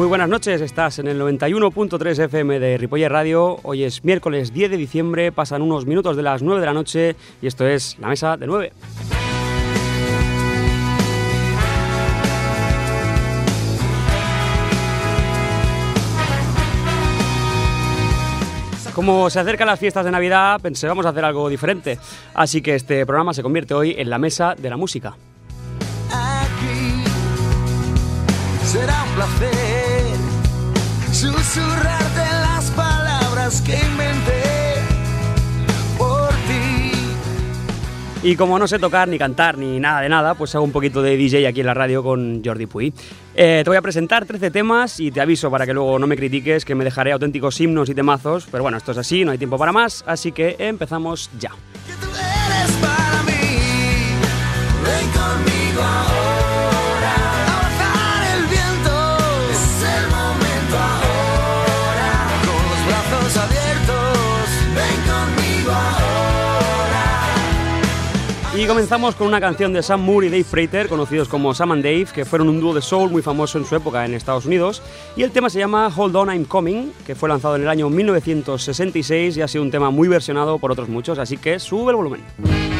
Muy buenas noches, estás en el 91.3 FM de Ripoller Radio. Hoy es miércoles 10 de diciembre, pasan unos minutos de las 9 de la noche y esto es la mesa de 9. Como se acercan las fiestas de Navidad, pensé vamos a hacer algo diferente. Así que este programa se convierte hoy en la mesa de la música. Susurrarte las palabras que inventé por ti. Y como no sé tocar ni cantar ni nada de nada, pues hago un poquito de DJ aquí en la radio con Jordi Puy. Eh, te voy a presentar 13 temas y te aviso para que luego no me critiques que me dejaré auténticos himnos y temazos, pero bueno, esto es así, no hay tiempo para más, así que empezamos ya. Que tú eres para mí. Ven conmigo ahora. Y comenzamos con una canción de Sam Moore y Dave Prater, conocidos como Sam and Dave, que fueron un dúo de soul muy famoso en su época en Estados Unidos. Y el tema se llama Hold On I'm Coming, que fue lanzado en el año 1966 y ha sido un tema muy versionado por otros muchos, así que sube el volumen.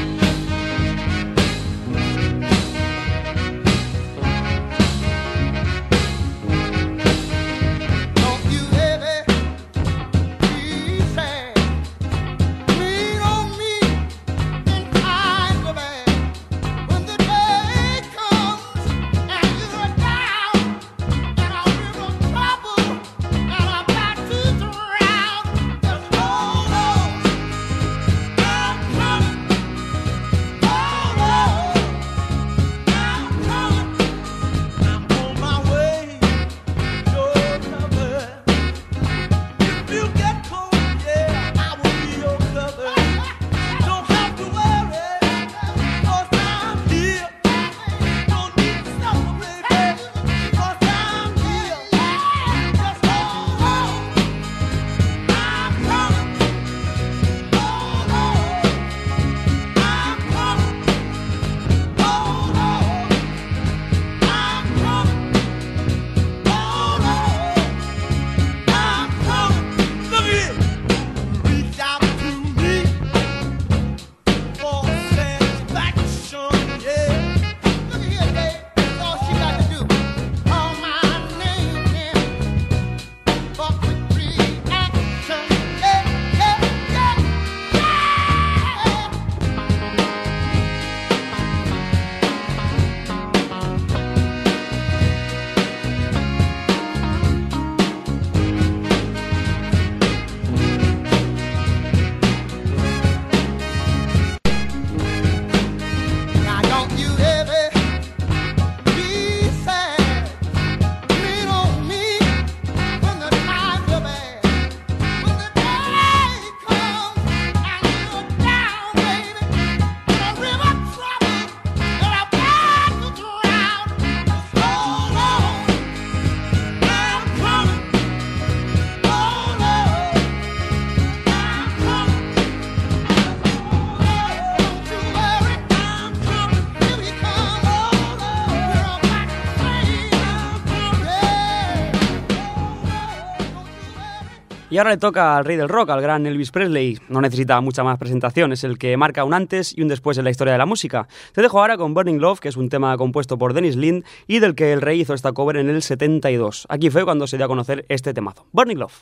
Y ahora le toca al rey del rock, al gran Elvis Presley. No necesita mucha más presentación, es el que marca un antes y un después en la historia de la música. Te dejo ahora con Burning Love, que es un tema compuesto por Dennis Lind y del que el rey hizo esta cover en el 72. Aquí fue cuando se dio a conocer este temazo. Burning Love.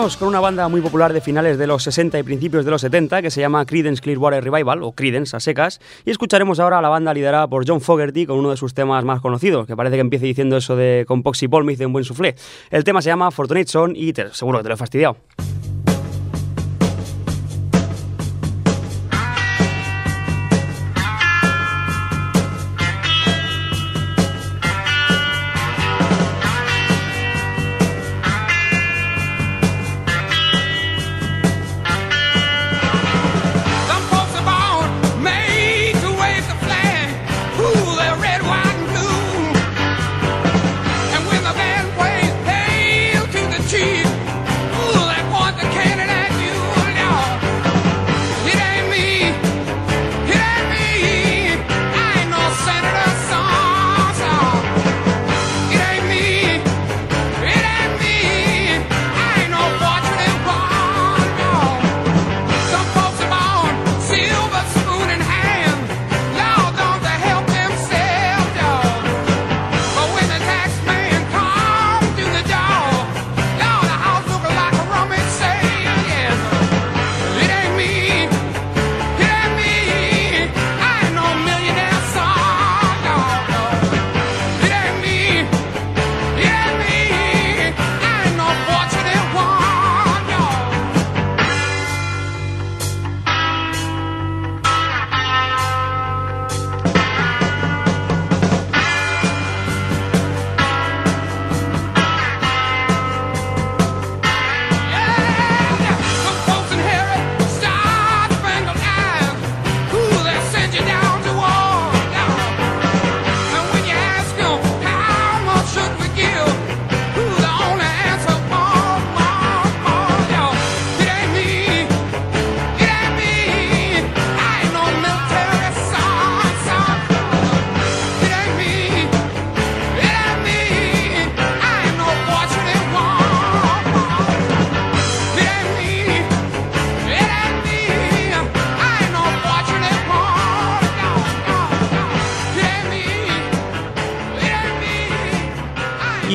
Con una banda muy popular de finales de los 60 y principios de los 70 que se llama Creedence Clearwater Revival o Creedence a secas y escucharemos ahora a la banda liderada por John Fogerty con uno de sus temas más conocidos, que parece que empiece diciendo eso de con Poxy Paul me hice un buen soufflé. El tema se llama Fortunate Son y seguro que te lo he fastidiado.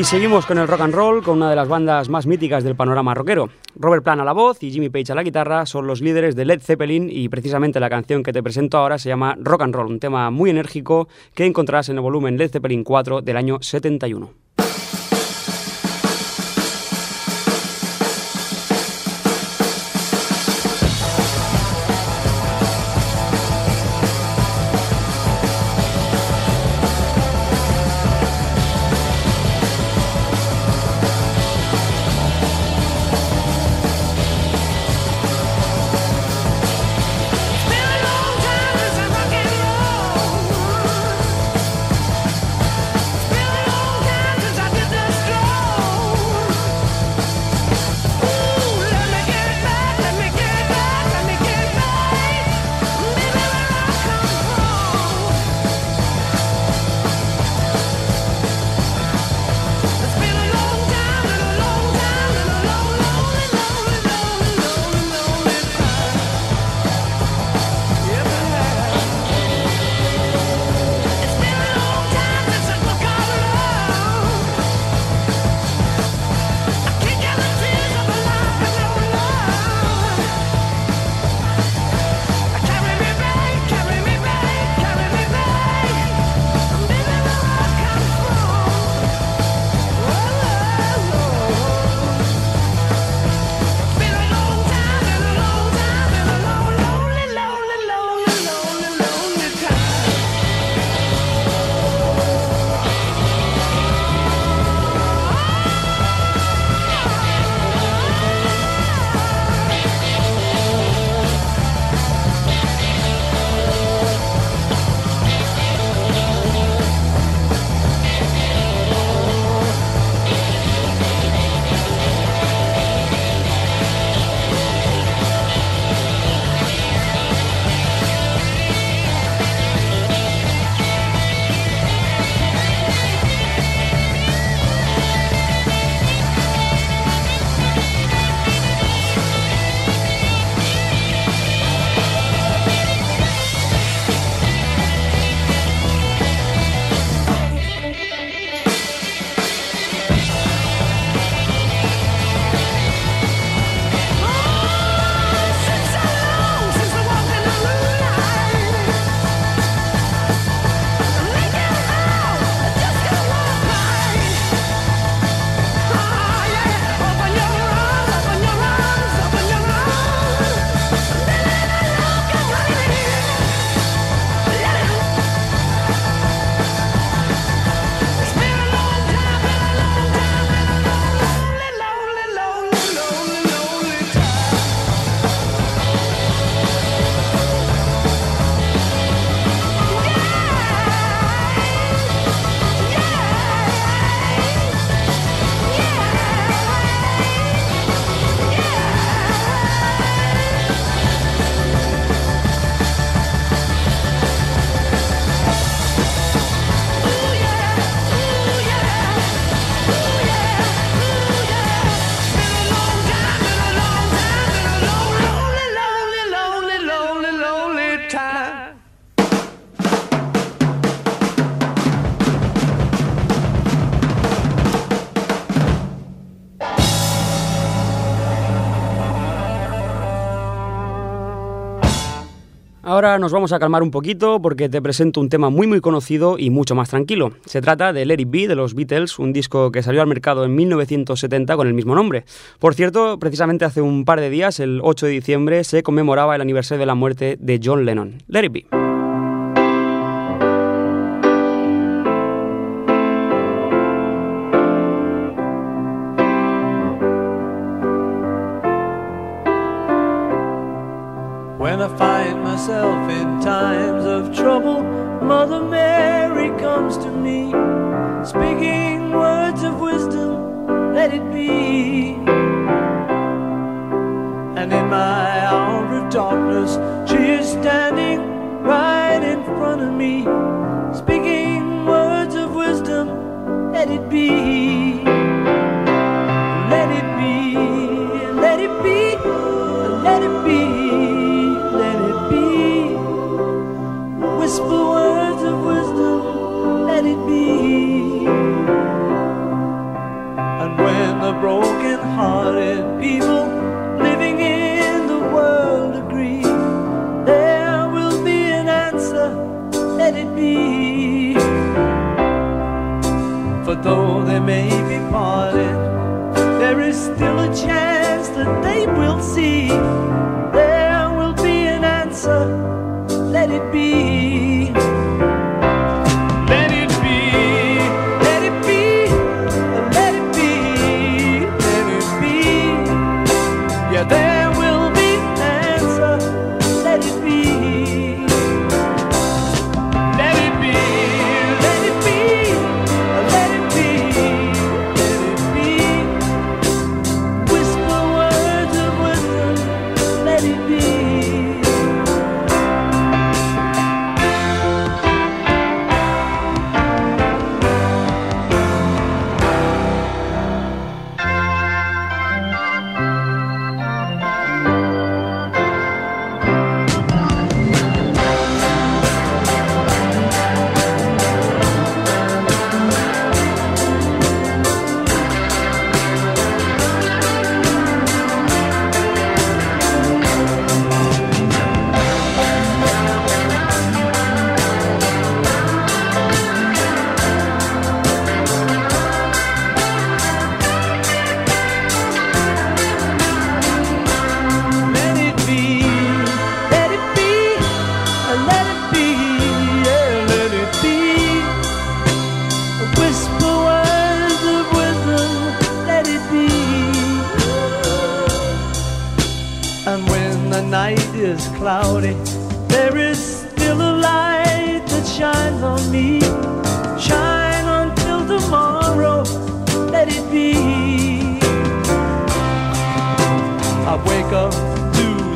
Seguimos con el rock and roll, con una de las bandas más míticas del panorama rockero. Robert Plant a la voz y Jimmy Page a la guitarra son los líderes de Led Zeppelin y precisamente la canción que te presento ahora se llama Rock and Roll, un tema muy enérgico que encontrarás en el volumen Led Zeppelin 4 del año 71. Ahora nos vamos a calmar un poquito porque te presento un tema muy muy conocido y mucho más tranquilo. Se trata de Let It Be de los Beatles, un disco que salió al mercado en 1970 con el mismo nombre. Por cierto, precisamente hace un par de días, el 8 de diciembre, se conmemoraba el aniversario de la muerte de John Lennon. Let It Be.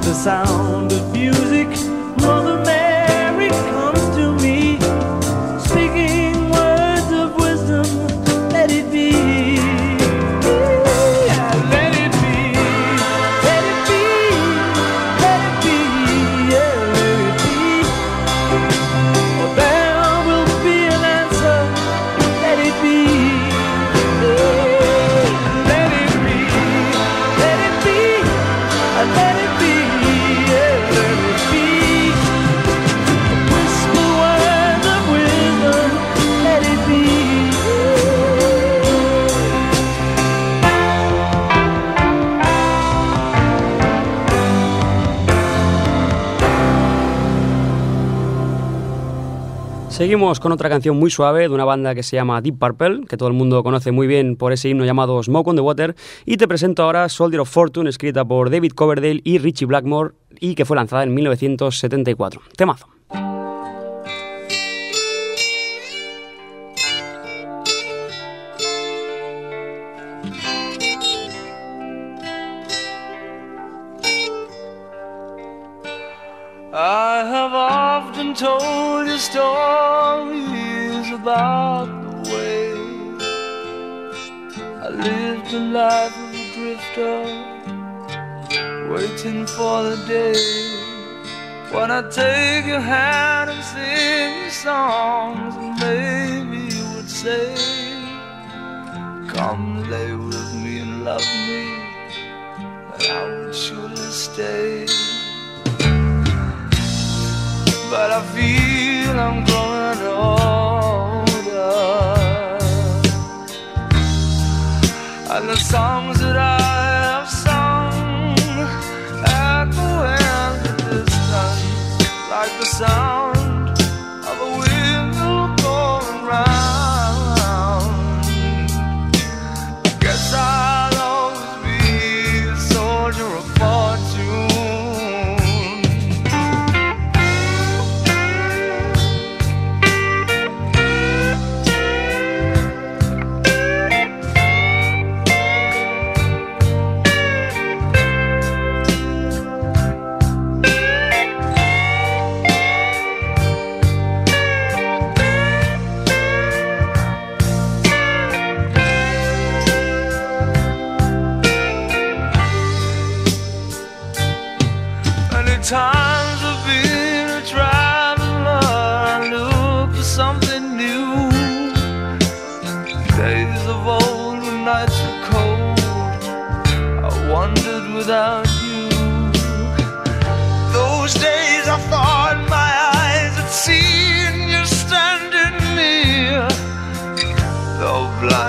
The sound of music. Seguimos con otra canción muy suave de una banda que se llama Deep Purple, que todo el mundo conoce muy bien por ese himno llamado Smoke on the Water, y te presento ahora Soldier of Fortune, escrita por David Coverdale y Richie Blackmore, y que fue lanzada en 1974. Temazo. You stories about the way I lived a life of a drifter, waiting for the day when I take your hand and sing songs, and maybe you would say, Come lay with me and love me, and I would surely stay. I feel I'm growing older. And the songs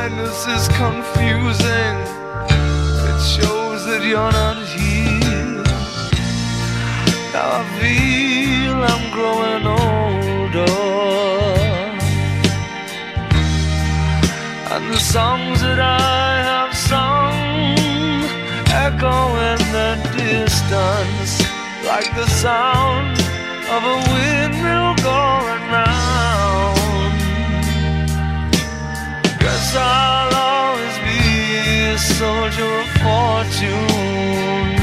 blindness is confusing, it shows that you're not here. Now I feel I'm growing older. And the songs that I have sung echo in the distance like the sound of a windmill going round. Guess I'll always be a soldier of fortune.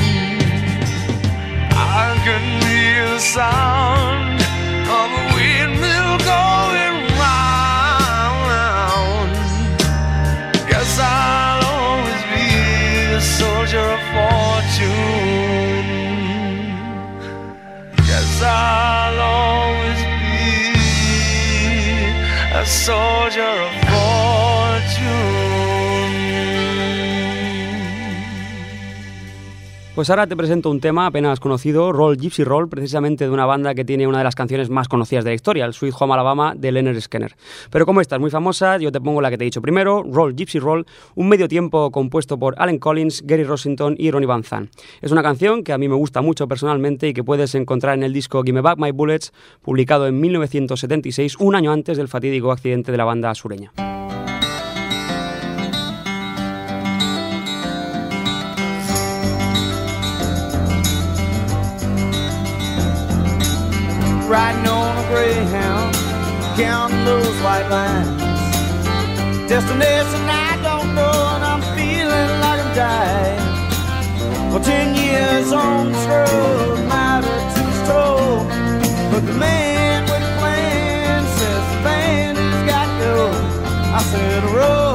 I can hear the sound of a windmill going round. Guess I'll always be a soldier of fortune. Guess I'll always be a soldier of fortune. Pues ahora te presento un tema apenas conocido, Roll Gypsy Roll, precisamente de una banda que tiene una de las canciones más conocidas de la historia, el Sweet Home Alabama de Leonard Skinner. Pero como esta es muy famosa, yo te pongo la que te he dicho primero, Roll Gypsy Roll, un medio tiempo compuesto por Allen Collins, Gary Rossington y Ronnie Van Zant. Es una canción que a mí me gusta mucho personalmente y que puedes encontrar en el disco Gimme Back My Bullets, publicado en 1976, un año antes del fatídico accidente de la banda sureña. Counting those white lines. Destination I don't know, and I'm feeling like I'm dying. Well, ten years on this road, might have too but the man with the plan says the band has got to go. I said, roll,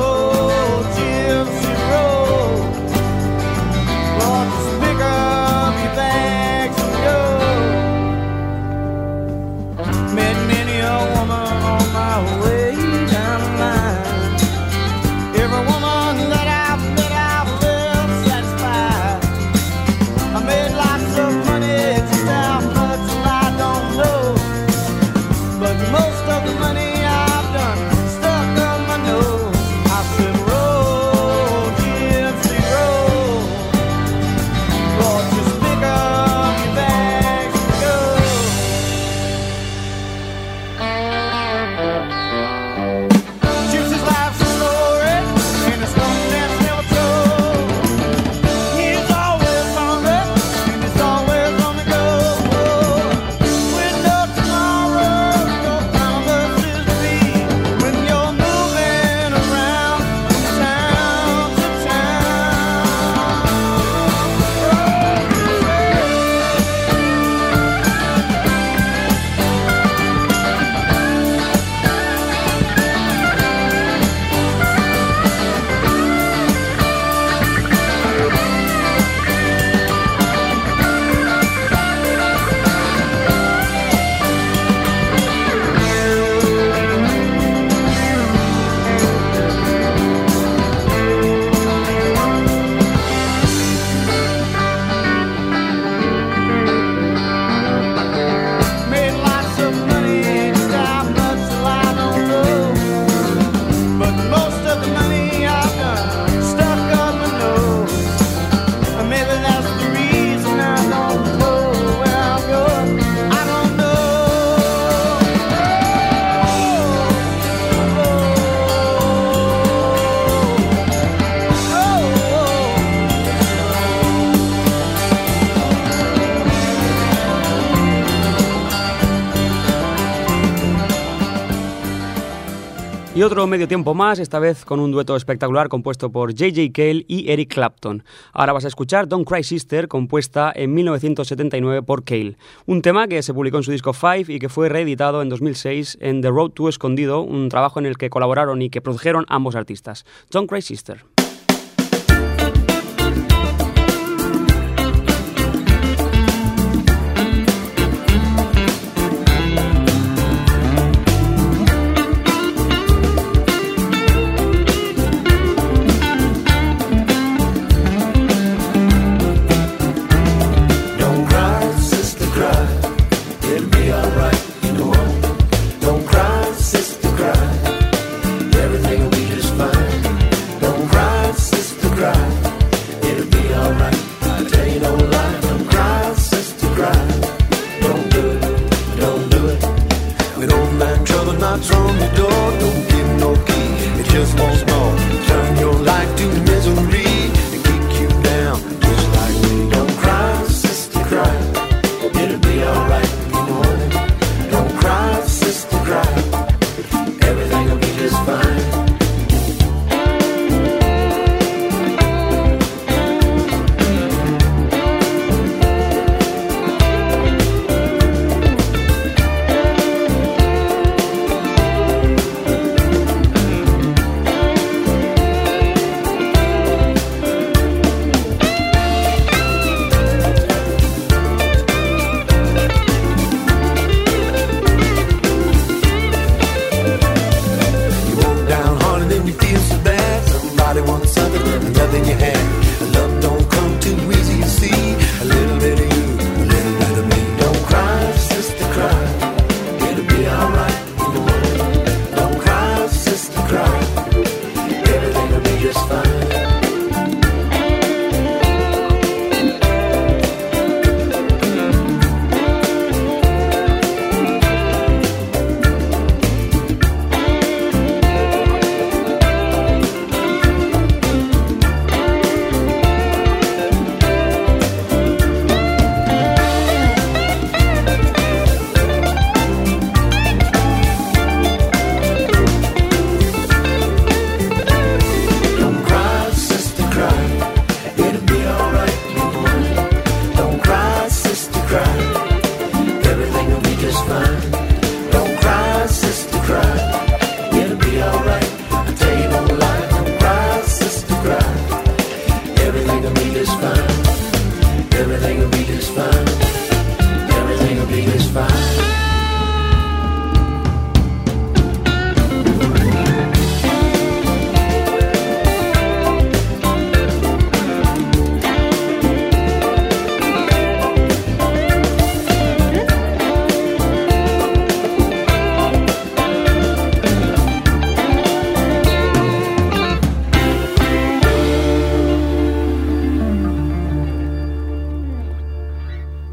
Y otro medio tiempo más, esta vez con un dueto espectacular compuesto por J.J. Cale y Eric Clapton. Ahora vas a escuchar Don't Cry Sister, compuesta en 1979 por Cale. Un tema que se publicó en su disco Five y que fue reeditado en 2006 en The Road to Escondido, un trabajo en el que colaboraron y que produjeron ambos artistas. Don't Cry Sister.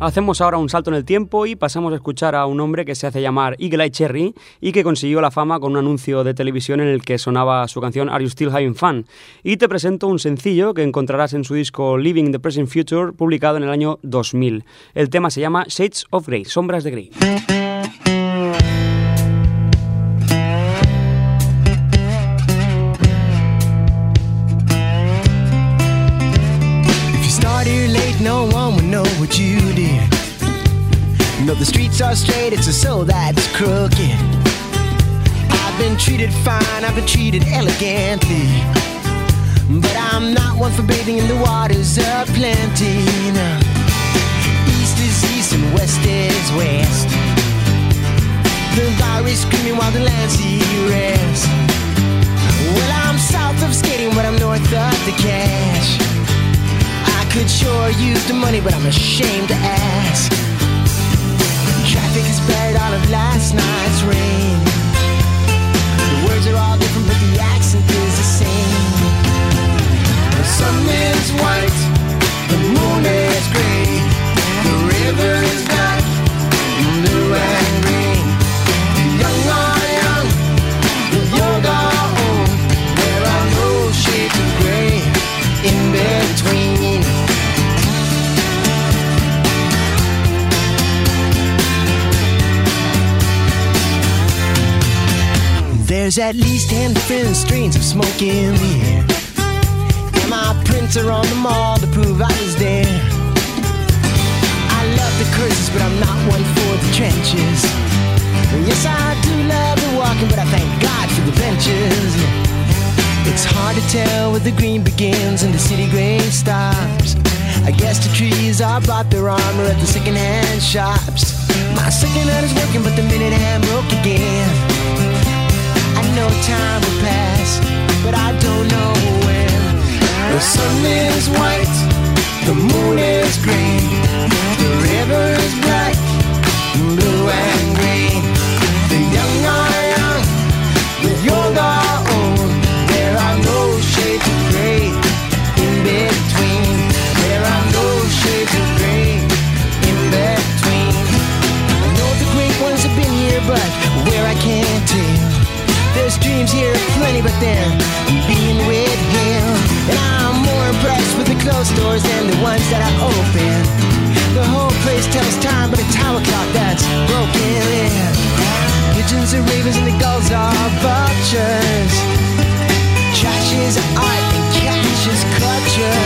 Hacemos ahora un salto en el tiempo y pasamos a escuchar a un hombre que se hace llamar Eagle Cherry y que consiguió la fama con un anuncio de televisión en el que sonaba su canción Are You Still Having Fun? Y te presento un sencillo que encontrarás en su disco Living the Present Future, publicado en el año 2000. El tema se llama Shades of Grey, Sombras de Grey. It's a soul that's crooked. I've been treated fine, I've been treated elegantly. But I'm not one for bathing in the waters of plenty. No. East is east and west is west. The is screaming while the land sea rests. Well, I'm south of skating, but I'm north of the cash. I could sure use the money, but I'm ashamed to ask. Traffic all of last night's rain. The words are all different, but the accent is the same. The sun is white, the moon is gray, the river is There's at least 10 different strains of smoke in the air. And my prints are on the mall to prove I was there. I love the curses, but I'm not one for the trenches. Yes, I do love the walking, but I thank God for the benches. It's hard to tell where the green begins and the city gray stops. I guess the trees all bought their armor at the secondhand shops. My second hand is working, but the minute hand broke again. Know time will pass, but I don't know when. The sun is white, the moon is green, the river is black, blue and There's here plenty, but they're being with him. And I'm more impressed with the closed doors than the ones that are open. The whole place tells time, but a tower clock that's broken. Yeah. Pigeons and ravens and the gulls are vultures. Trash is art and cash is culture.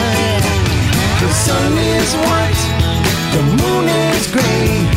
The sun is white, the moon is gray,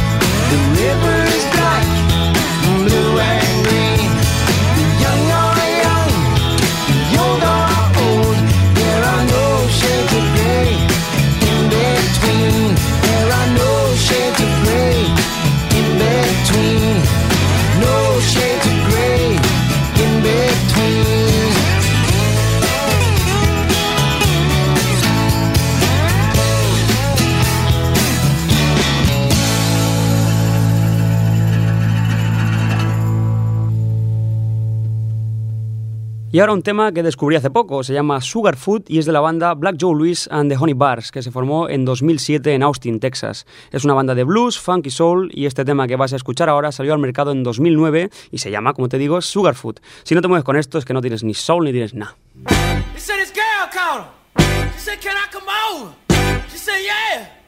Y ahora un tema que descubrí hace poco, se llama Sugar Food y es de la banda Black Joe Louis and the Honey Bars, que se formó en 2007 en Austin, Texas. Es una banda de blues, funk y soul y este tema que vas a escuchar ahora salió al mercado en 2009 y se llama, como te digo, Sugar Food. Si no te mueves con esto es que no tienes ni soul ni tienes nada. She yeah,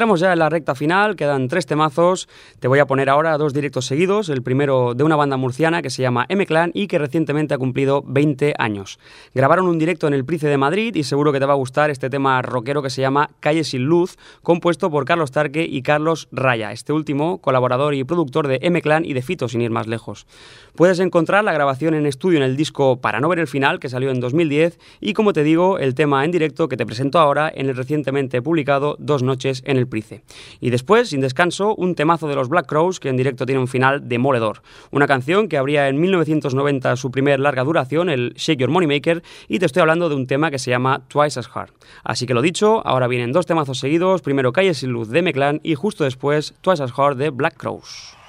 Entramos ya en la recta final, quedan tres temazos. Te voy a poner ahora dos directos seguidos. El primero de una banda murciana que se llama M-Clan y que recientemente ha cumplido 20 años. Grabaron un directo en el Price de Madrid y seguro que te va a gustar este tema rockero que se llama Calle sin Luz, compuesto por Carlos Tarque y Carlos Raya, este último colaborador y productor de M-Clan y de Fito, sin ir más lejos. Puedes encontrar la grabación en estudio en el disco Para no ver el final, que salió en 2010, y como te digo, el tema en directo que te presento ahora en el recientemente publicado Dos noches en el Y después, sin descanso, un temazo de los Black Crows que en directo tiene un final demoledor. Una canción que abría en 1990 su primer larga duración, el Shake Your Money Maker, y te estoy hablando de un tema que se llama Twice as Hard. Así que lo dicho, ahora vienen dos temazos seguidos, primero Calle sin luz de Meclan y justo después Twice as Hard de Black Crows.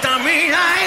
Anfetamina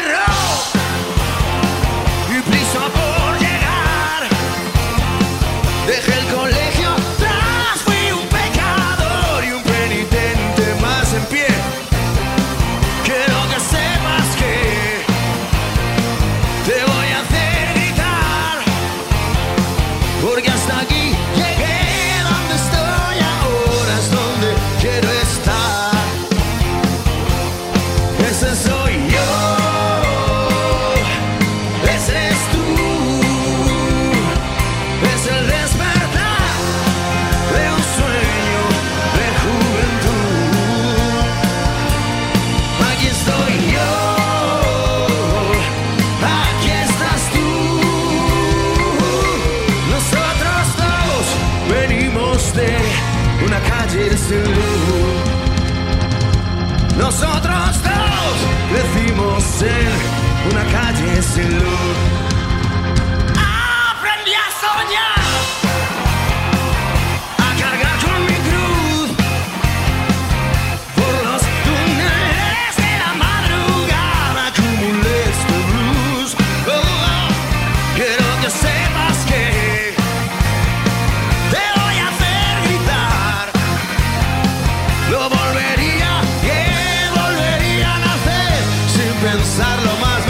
pensarlo más.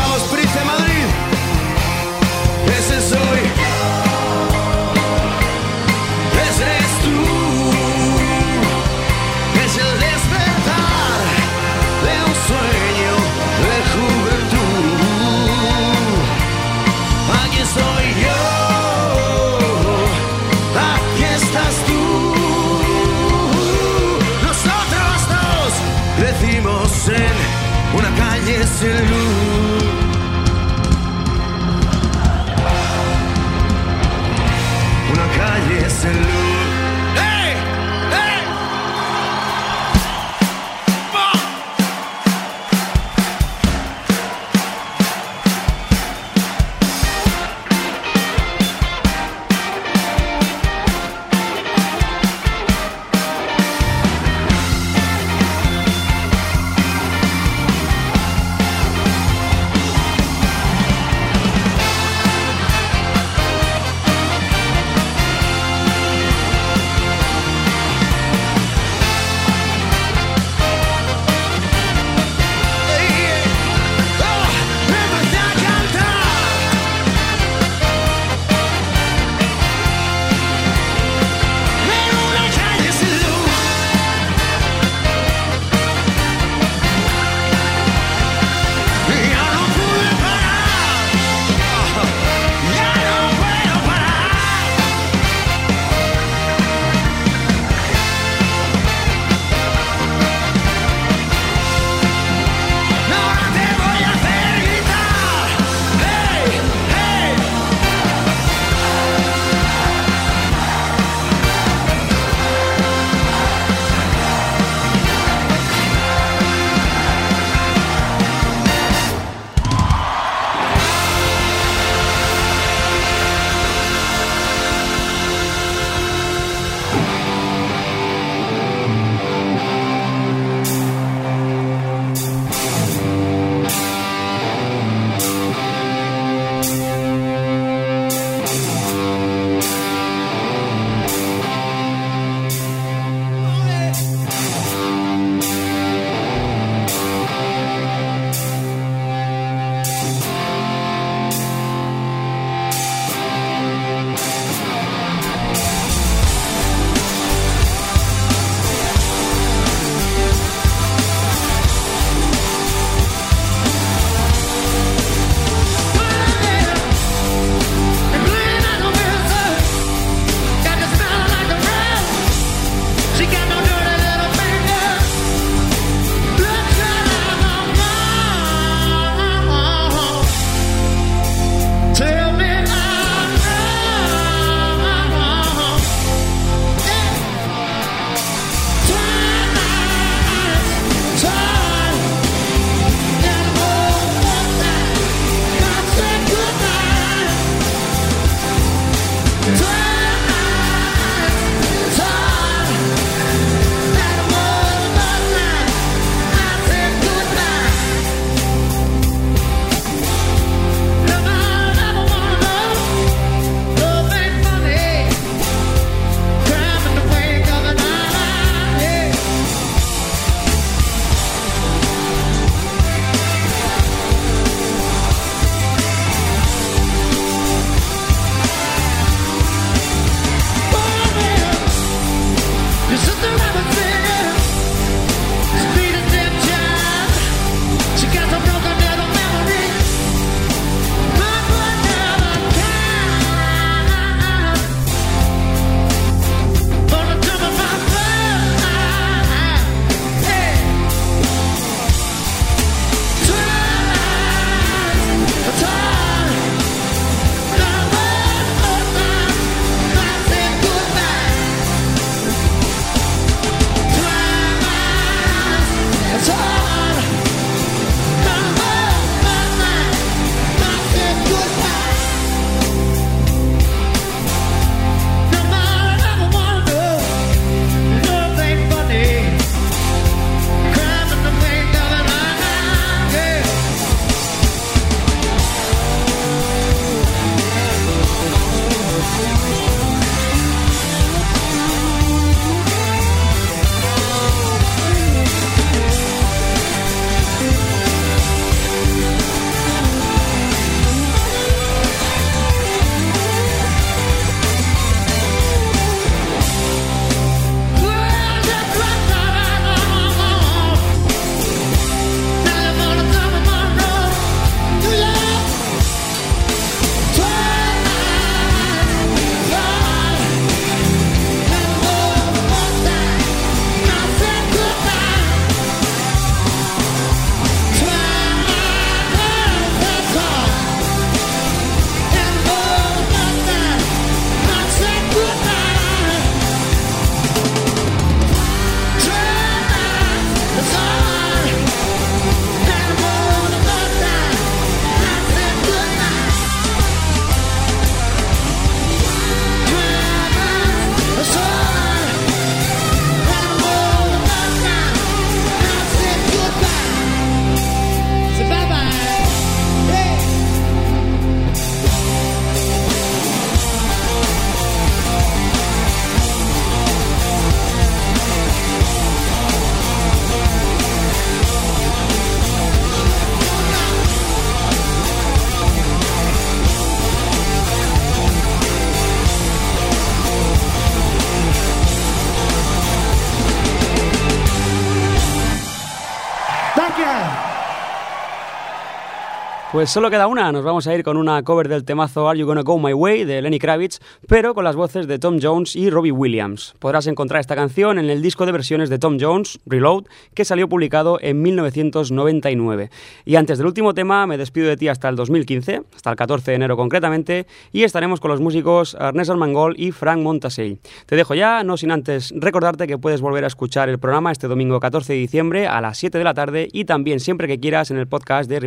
Pues solo queda una, nos vamos a ir con una cover del temazo Are You Gonna Go My Way de Lenny Kravitz, pero con las voces de Tom Jones y Robbie Williams. Podrás encontrar esta canción en el disco de versiones de Tom Jones, Reload, que salió publicado en 1999. Y antes del último tema, me despido de ti hasta el 2015, hasta el 14 de enero concretamente, y estaremos con los músicos Ernesto Armangol y Frank Montasey. Te dejo ya, no sin antes recordarte que puedes volver a escuchar el programa este domingo 14 de diciembre a las 7 de la tarde y también siempre que quieras en el podcast de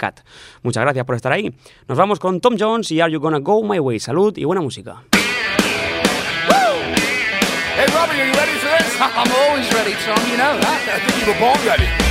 ripollerradio.cat. Muchas gracias por estar ahí. Nos vamos con Tom Jones y Are You Gonna Go My Way. Salud y buena música. Hey, Robbie, are you ready for this? I'm always ready, Tom. You know that. I think you were born ready.